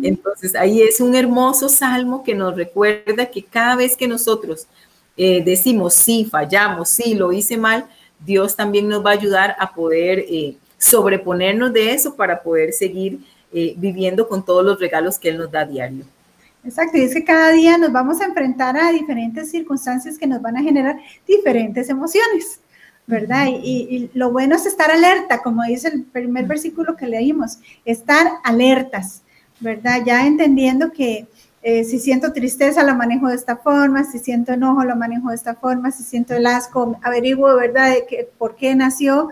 Entonces ahí es un hermoso salmo que nos recuerda que cada vez que nosotros eh, decimos sí, fallamos, sí, lo hice mal, Dios también nos va a ayudar a poder eh, sobreponernos de eso para poder seguir eh, viviendo con todos los regalos que Él nos da a diario. Exacto, y es que cada día nos vamos a enfrentar a diferentes circunstancias que nos van a generar diferentes emociones, ¿verdad? Y, lo bueno es estar alerta, como dice el primer versículo que leímos, estar alertas, ¿verdad? Ya entendiendo que eh, si siento tristeza lo manejo de esta forma, si siento enojo lo manejo de esta forma, si siento el asco averiguo, ¿verdad?, de que, por qué nació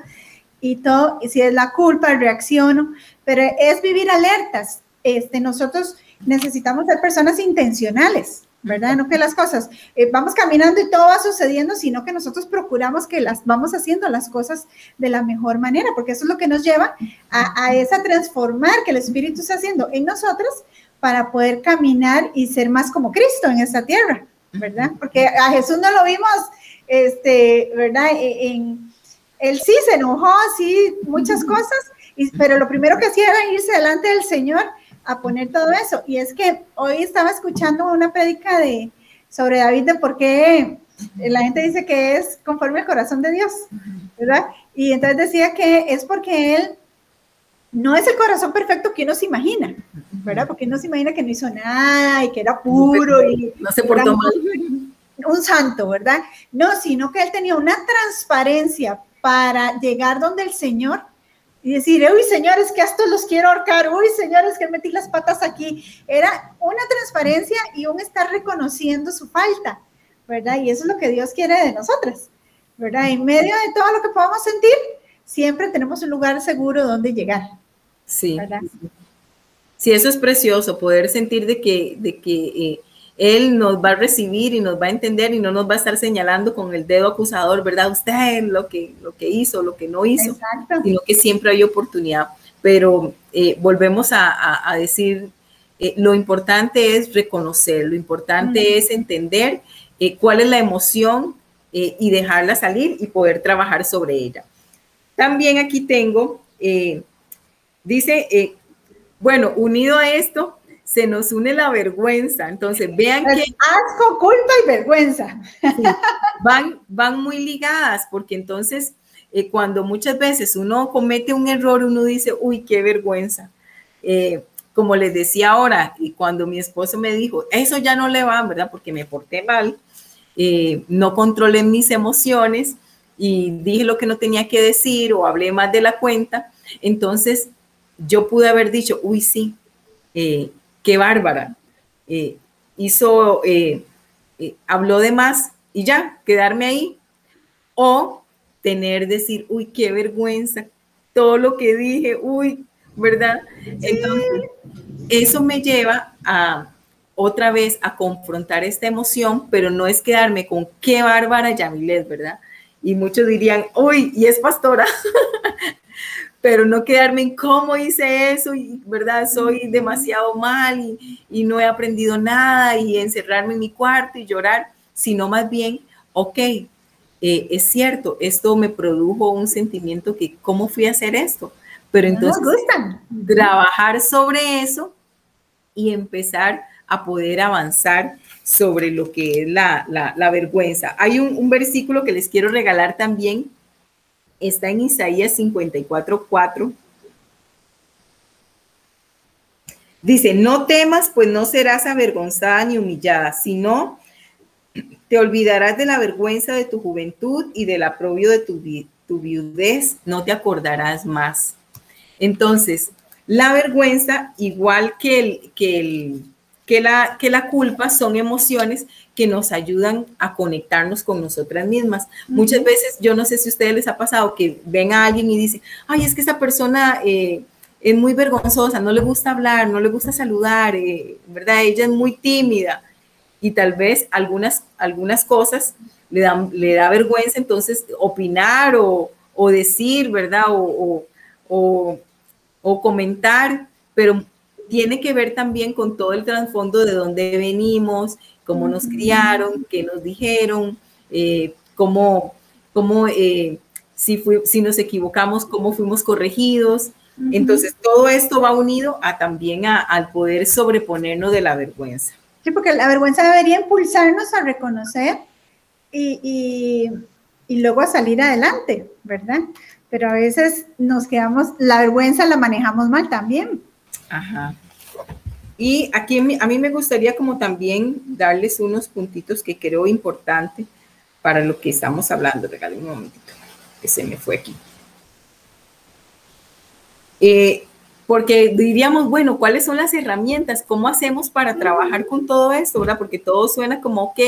y todo, y si es la culpa, reacciono, pero es vivir alertas. Este, nosotros necesitamos ser personas intencionales, ¿verdad? No que las cosas, eh, vamos caminando y todo va sucediendo, sino que nosotros procuramos que las vamos haciendo las cosas de la mejor manera, porque eso es lo que nos lleva a, a esa transformar que el Espíritu está haciendo en nosotros para poder caminar y ser más como Cristo en esta tierra, ¿verdad? Porque a Jesús no lo vimos, este, ¿verdad? E, en, él sí se enojó, sí, muchas cosas, pero lo primero que hacía era irse delante del Señor a poner todo eso. Y es que hoy estaba escuchando una prédica de, sobre David de por qué la gente dice que es conforme al corazón de Dios, ¿verdad? Y entonces decía que es porque él no es el corazón perfecto que uno se imagina, ¿verdad? Porque uno se imagina que no hizo nada y que era puro y no se portó mal. Un santo, ¿verdad? No, sino que él tenía una transparencia para llegar donde el Señor y decir, uy, señores, que a estos los quiero ahorcar, uy, señores, que metí las patas aquí. Era una transparencia y un estar reconociendo su falta, ¿verdad? Y eso es lo que Dios quiere de nosotras, ¿verdad? En medio de todo lo que podamos sentir, siempre tenemos un lugar seguro donde llegar. Sí. Sí, eso es precioso, poder sentir de que, de que eh, Él nos va a recibir y nos va a entender y no nos va a estar señalando con el dedo acusador, ¿verdad? Usted lo que, lo que hizo, lo que no hizo, sino que siempre hay oportunidad. Pero eh, volvemos a, decir, eh, lo importante es reconocer, lo importante es entender cuál es la emoción y dejarla salir y poder trabajar sobre ella. También aquí tengo, eh, dice, eh, bueno, unido a esto, se nos une la vergüenza. Entonces, vean que... Asco, culpa y vergüenza. van, van muy ligadas, porque entonces, eh, cuando muchas veces uno comete un error, uno dice, uy, qué vergüenza. como les decía ahora, y cuando mi esposo me dijo, eso ya no le va, ¿verdad? Porque me porté mal, no controlé mis emociones, y dije lo que no tenía que decir o hablé más de la cuenta, entonces yo pude haber dicho, uy, sí, eh, qué bárbara, eh, hizo, eh, habló de más y ya, quedarme ahí. O tener, decir, uy, qué vergüenza, todo lo que dije, uy, ¿verdad? Entonces, eso me lleva a otra vez a confrontar esta emoción, pero no es quedarme con qué bárbara Yamilet, ¿verdad? y muchos dirían, uy, y es pastora, pero no quedarme en cómo hice eso y, ¿verdad? Soy demasiado mal y, y, no he aprendido nada y encerrarme en mi cuarto y llorar, sino más bien, ok, eh, es cierto, esto me produjo un sentimiento que, ¿cómo fui a hacer esto? Pero entonces, trabajar sobre eso y empezar a poder avanzar sobre lo que es la, vergüenza. Hay un, versículo que les quiero regalar también, está en Isaías 54, 4. Dice, no temas, pues no serás avergonzada ni humillada, sino te olvidarás de la vergüenza de tu juventud y del aprobio de tu, tu viudez, no te acordarás más. Entonces, la vergüenza, igual que el, que el, que la, que la culpa son emociones que nos ayudan a conectarnos con nosotras mismas. Muchas veces, yo no sé si a ustedes les ha pasado que ven a alguien y dicen, ay, es que esa persona eh, es muy vergonzosa, no le gusta hablar, no le gusta saludar, eh, ¿verdad? Ella es muy tímida y tal vez algunas, algunas cosas le, dan, le da vergüenza entonces opinar o, decir, ¿verdad? O, o, o comentar, pero tiene que ver también con todo el trasfondo de dónde venimos, cómo nos criaron, qué nos dijeron, eh, cómo, cómo eh, si, si nos equivocamos, cómo fuimos corregidos. Entonces, todo esto va unido a también al poder sobreponernos de la vergüenza. Sí, porque la vergüenza debería impulsarnos a reconocer y, y, y luego a salir adelante, ¿verdad? pero a veces nos quedamos, la vergüenza la manejamos mal también. Ajá. Y aquí a mí me gustaría como también darles unos puntitos que creo importante para lo que estamos hablando. Regale un momentito, que se me fue aquí. Eh, porque diríamos, bueno, ¿cuáles son las herramientas? ¿Cómo hacemos para trabajar con todo esto? ¿verdad? Porque todo suena como, ok,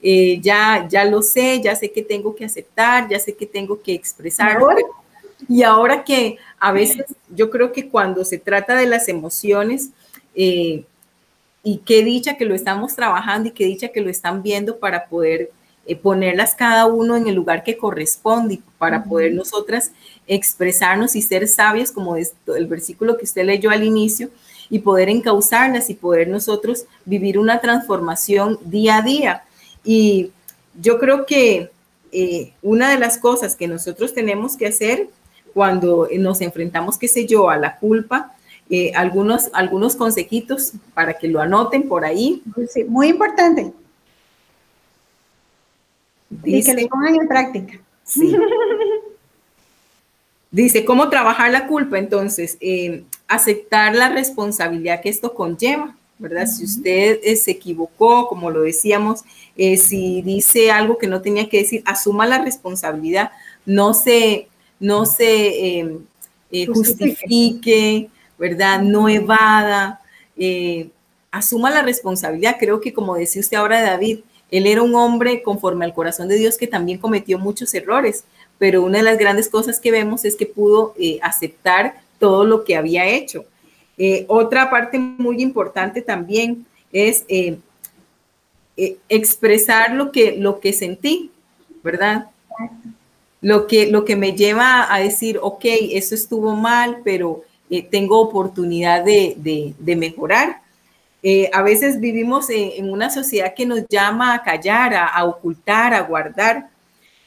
eh, ya, ya lo sé, ya sé que tengo que aceptar, ya sé que tengo que expresar. Y ahora que a veces yo creo que cuando se trata de las emociones, eh, y qué dicha que lo estamos trabajando y qué dicha que lo están viendo para poder eh, ponerlas cada uno en el lugar que corresponde y para poder nosotras expresarnos y ser sabias, como es el versículo que usted leyó al inicio, y poder encauzarlas y poder nosotros vivir una transformación día a día. Y yo creo que eh, una de las cosas que nosotros tenemos que hacer cuando nos enfrentamos, qué sé yo, a la culpa, eh, algunos, algunos consejitos para que lo anoten por ahí. Sí, muy importante. y que lo pongan en práctica. Sí. Dice, ¿cómo trabajar la culpa? Entonces, eh, aceptar la responsabilidad que esto conlleva, ¿verdad? Si usted eh, se equivocó, como lo decíamos, eh, si dice algo que no tenía que decir, asuma la responsabilidad, no se, no se justifique, ¿verdad? No evada, asuma la responsabilidad. Creo que como decía usted ahora, David, él era un hombre conforme al corazón de Dios que también cometió muchos errores, pero una de las grandes cosas que vemos es que pudo eh, aceptar todo lo que había hecho. Eh, otra parte muy importante también es eh, expresar lo que, lo que sentí, ¿verdad? Lo que, lo que me lleva a decir, ok, eso estuvo mal, pero tengo oportunidad de, mejorar. a veces vivimos en, una sociedad que nos llama a callar, a ocultar, a guardar,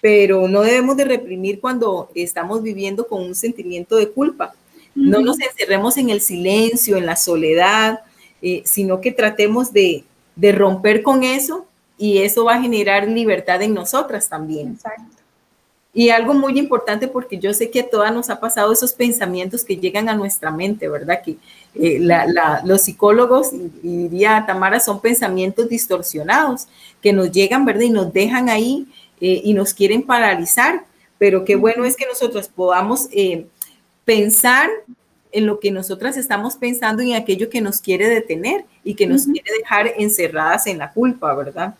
pero no debemos de reprimir cuando estamos viviendo con un sentimiento de culpa. No nos encerremos en el silencio, en la soledad, eh, sino que tratemos de, romper con eso y eso va a generar libertad en nosotras también. Y algo muy importante, porque yo sé que a todas nos ha pasado esos pensamientos que llegan a nuestra mente, ¿verdad? Que eh, los psicólogos, y, diría Tamara, son pensamientos distorsionados que nos llegan, ¿verdad? Y nos dejan ahí eh, y nos quieren paralizar, pero qué bueno es que nosotros podamos eh, pensar en lo que nosotras estamos pensando y en aquello que nos quiere detener y que nos quiere dejar encerradas en la culpa, ¿verdad?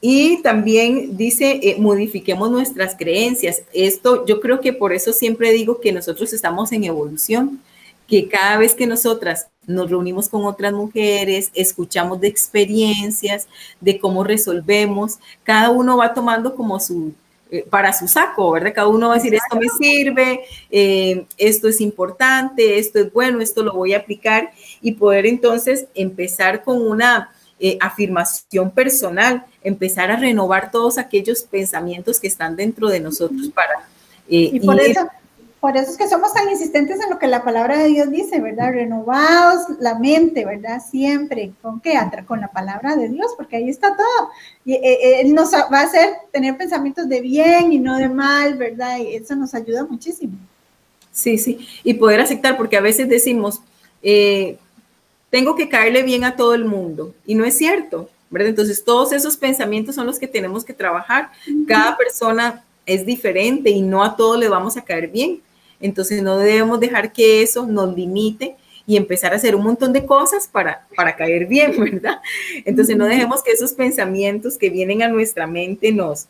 Y también dice, eh, modifiquemos nuestras creencias. Esto yo creo que por eso siempre digo que nosotros estamos en evolución que cada vez que nosotras nos reunimos con otras mujeres, escuchamos de experiencias, de cómo resolvemos, cada uno va tomando como su, eh, para su saco, ¿verdad? Cada uno va a decir, esto me sirve, eh, esto es importante, esto es bueno, esto lo voy a aplicar y poder entonces empezar con una eh, afirmación personal, empezar a renovar todos aquellos pensamientos que están dentro de nosotros para... y por eso por eso es que somos tan insistentes en lo que la palabra de Dios dice, ¿verdad? Renovados la mente, ¿verdad? Siempre. ¿Con qué? Con la palabra de Dios, porque ahí está todo. Y eh, eh, Él nos va a hacer tener pensamientos de bien y no de mal, ¿verdad? Y eso nos ayuda muchísimo. Sí, sí. Y poder aceptar, porque a veces decimos, eh, tengo que caerle bien a todo el mundo. Y no es cierto, ¿verdad? Entonces, todos esos pensamientos son los que tenemos que trabajar. Cada persona es diferente y no a todos le vamos a caer bien. Entonces no debemos dejar que eso nos limite y empezar a hacer un montón de cosas para, para caer bien, ¿verdad? Entonces no dejemos que esos pensamientos que vienen a nuestra mente nos,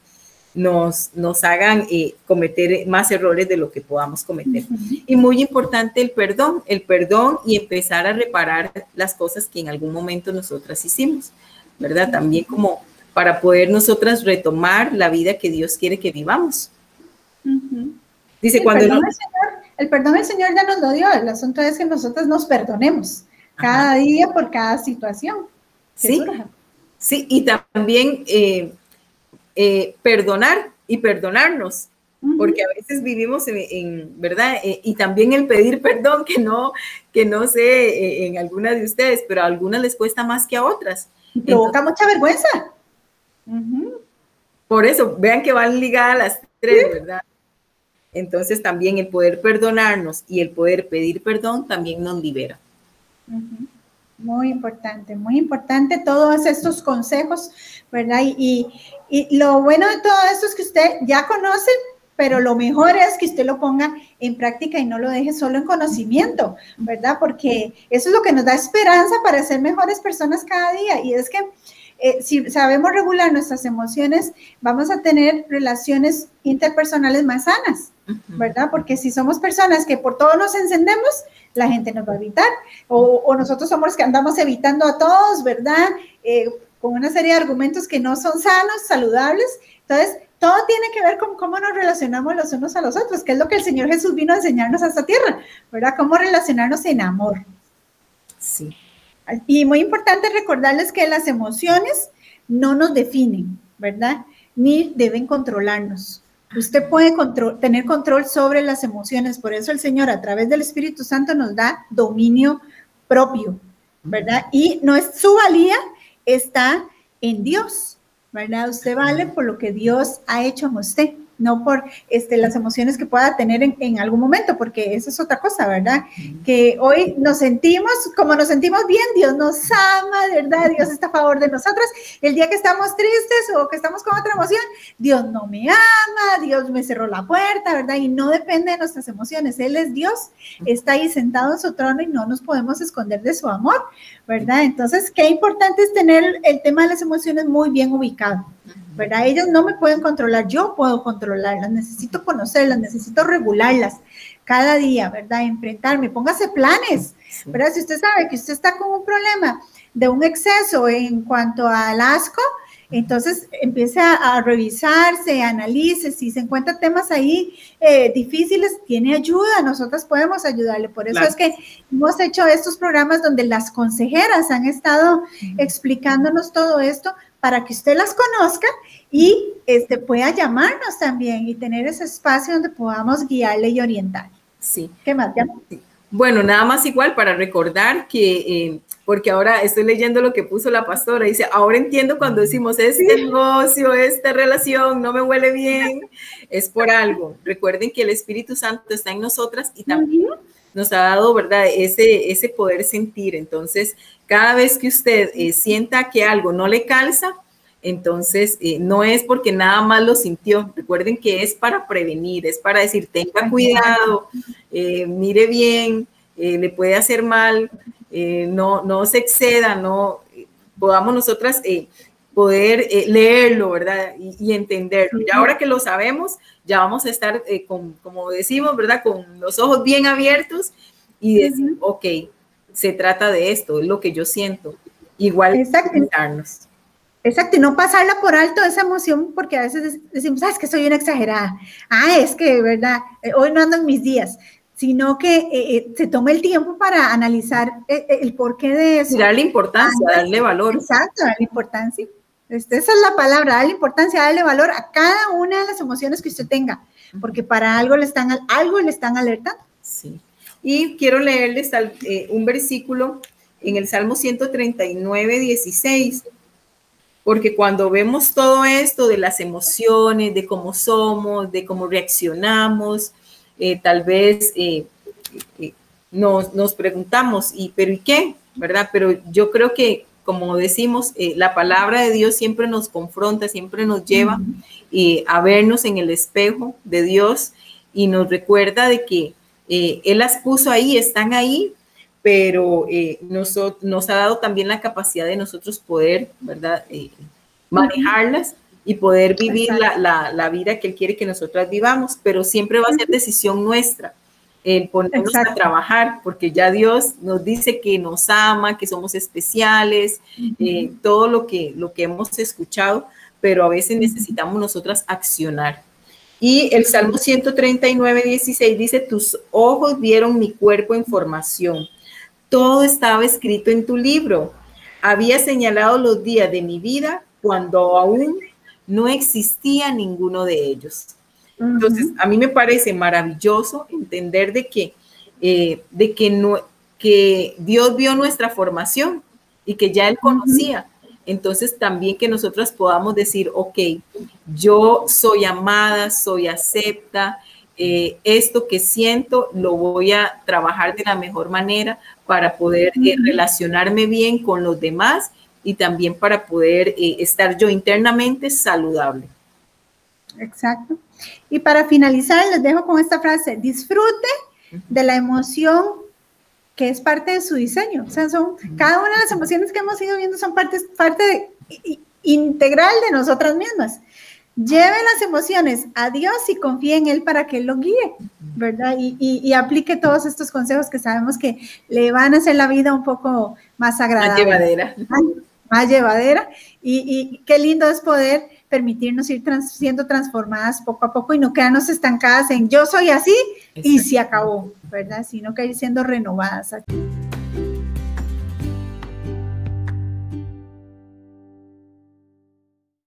nos, nos hagan eh, cometer más errores de lo que podamos cometer. Y muy importante el perdón, el perdón y empezar a reparar las cosas que en algún momento nosotras hicimos, ¿verdad? También como para poder nosotras retomar la vida que Dios quiere que vivamos. Dice, cuando el perdón, el Señor ya nos lo dio, el asunto es que nosotros nos perdonemos cada día por cada situación. Sí, sí, y también eh, eh, perdonar y perdonarnos, porque a veces vivimos en, ¿verdad? Eh, y también el pedir perdón, que no, que no sé en algunas de ustedes, pero a algunas les cuesta más que a otras. provoca mucha vergüenza. Por eso, vean que van ligadas las tres, ¿verdad? Entonces también el poder perdonarnos y el poder pedir perdón también nos libera. Muy importante, muy importante todos estos consejos, ¿verdad? Y, y, lo bueno de todo esto es que usted ya conoce, pero lo mejor es que usted lo ponga en práctica y no lo deje solo en conocimiento, ¿verdad? Porque eso es lo que nos da esperanza para ser mejores personas cada día. Y es que eh, si sabemos regular nuestras emociones, vamos a tener relaciones interpersonales más sanas, ¿verdad? Porque si somos personas que por todo nos encendemos, la gente nos va a evitar. O, nosotros somos los que andamos evitando a todos, ¿verdad? Eh, con una serie de argumentos que no son sanos, saludables. Entonces, todo tiene que ver con cómo nos relacionamos los unos a los otros, que es lo que el Señor Jesús vino a enseñarnos a esta tierra, ¿verdad? Cómo relacionarnos en amor. Sí. Y muy importante recordarles que las emociones no nos definen, ¿verdad? Ni deben controlarnos. Usted puede tener control sobre las emociones, por eso el Señor a través del Espíritu Santo nos da dominio propio, ¿verdad? Y no es su valía, está en Dios, ¿verdad? Usted vale por lo que Dios ha hecho en usted no por este, las emociones que pueda tener en, algún momento, porque eso es otra cosa, ¿verdad? Que hoy nos sentimos, como nos sentimos bien, Dios nos ama, ¿verdad? Dios está a favor de nosotros. El día que estamos tristes o que estamos con otra emoción, Dios no me ama, Dios me cerró la puerta, ¿verdad? Y no depende de nuestras emociones. Él es Dios, está ahí sentado en su trono y no nos podemos esconder de su amor, ¿verdad? Entonces, qué importante es tener el tema de las emociones muy bien ubicado. ¿Verdad? Ellos no me pueden controlar, yo puedo controlarlas, necesito conocerlas, necesito regularlas cada día, ¿verdad? Enfrentarme, póngase planes, ¿verdad? Si usted sabe que usted está con un problema de un exceso en cuanto al asco, entonces empiece a, revisarse, analice, si se encuentra temas ahí eh, difíciles, tiene ayuda, nosotras podemos ayudarle. Por eso es que hemos hecho estos programas donde las consejeras han estado explicándonos todo esto para que usted las conozca y este, pueda llamarnos también y tener ese espacio donde podamos guiarle y orientarle. Sí. ¿Qué más? Bueno, nada más igual para recordar que, eh, porque ahora estoy leyendo lo que puso la pastora, dice, ahora entiendo cuando decimos, este negocio, esta relación no me huele bien, es por algo. Recuerden que el Espíritu Santo está en nosotras y también nos ha dado, ¿verdad? Ese, ese poder sentir. Entonces, cada vez que usted eh, sienta que algo no le calza, entonces eh, no es porque nada más lo sintió. Recuerden que es para prevenir, es para decir, tenga cuidado, eh, mire bien, le puede hacer mal, no, no se exceda, no podamos nosotras poder leerlo, ¿verdad? Y, entenderlo. Y ahora que lo sabemos, ya vamos a estar, con, como decimos, ¿verdad? Con los ojos bien abiertos y decir, ok, se trata de esto, es lo que yo siento. Igual Exacto. Exacto, y no pasarla por alto esa emoción, porque a veces decimos, ah, es que soy una exagerada, ah, es que, ¿verdad? Eh, hoy no ando en mis días, sino que eh, eh, se tome el tiempo para analizar el porqué de eso. darle importancia, darle valor. Exacto, darle importancia. Este, esa es la palabra, darle importancia, darle valor a cada una de las emociones que usted tenga, porque para algo le están, algo le están alertando. Sí. Y quiero leerles eh, un versículo en el Salmo 139, 16, porque cuando vemos todo esto de las emociones, de cómo somos, de cómo reaccionamos, eh, tal vez eh, nos, nos, preguntamos, ¿y pero y qué? ¿Verdad? Pero yo creo que, como decimos, la palabra de Dios siempre nos confronta, siempre nos lleva a vernos en el espejo de Dios y nos recuerda de que eh, él las puso ahí, están ahí, pero eh, nos, nos, ha dado también la capacidad de nosotros poder, ¿verdad? Eh, manejarlas y poder vivir la, la, vida que Él quiere que nosotras vivamos, pero siempre va a ser decisión nuestra el ponernos a trabajar, porque ya Dios nos dice que nos ama, que somos especiales, todo lo que, lo que hemos escuchado, pero a veces necesitamos nosotras accionar. Y el Salmo 139, 16 dice, tus ojos vieron mi cuerpo en formación. Todo estaba escrito en tu libro. Había señalado los días de mi vida cuando aún no existía ninguno de ellos. Entonces, a mí me parece maravilloso entender de que, eh, de que, no, que Dios vio nuestra formación y que ya Él conocía. Entonces también que nosotras podamos decir, ok, yo soy amada, soy acepta, eh, esto que siento lo voy a trabajar de la mejor manera para poder eh, relacionarme bien con los demás y también para poder eh, estar yo internamente saludable. Exacto. Y para finalizar, les dejo con esta frase, disfrute de la emoción que es parte de su diseño. O sea, son, cada una de las emociones que hemos ido viendo son partes, parte integral de nosotras mismas. Lleve las emociones a Dios y confíe en Él para que Él lo guíe, ¿verdad? Y, aplique todos estos consejos que sabemos que le van a hacer la vida un poco más agradable. Más llevadera. Más, llevadera. Y, y, qué lindo es poder permitirnos ir siendo transformadas poco a poco y no quedarnos estancadas en yo soy así y se acabó, ¿verdad? Sino que ir siendo renovadas. Aquí.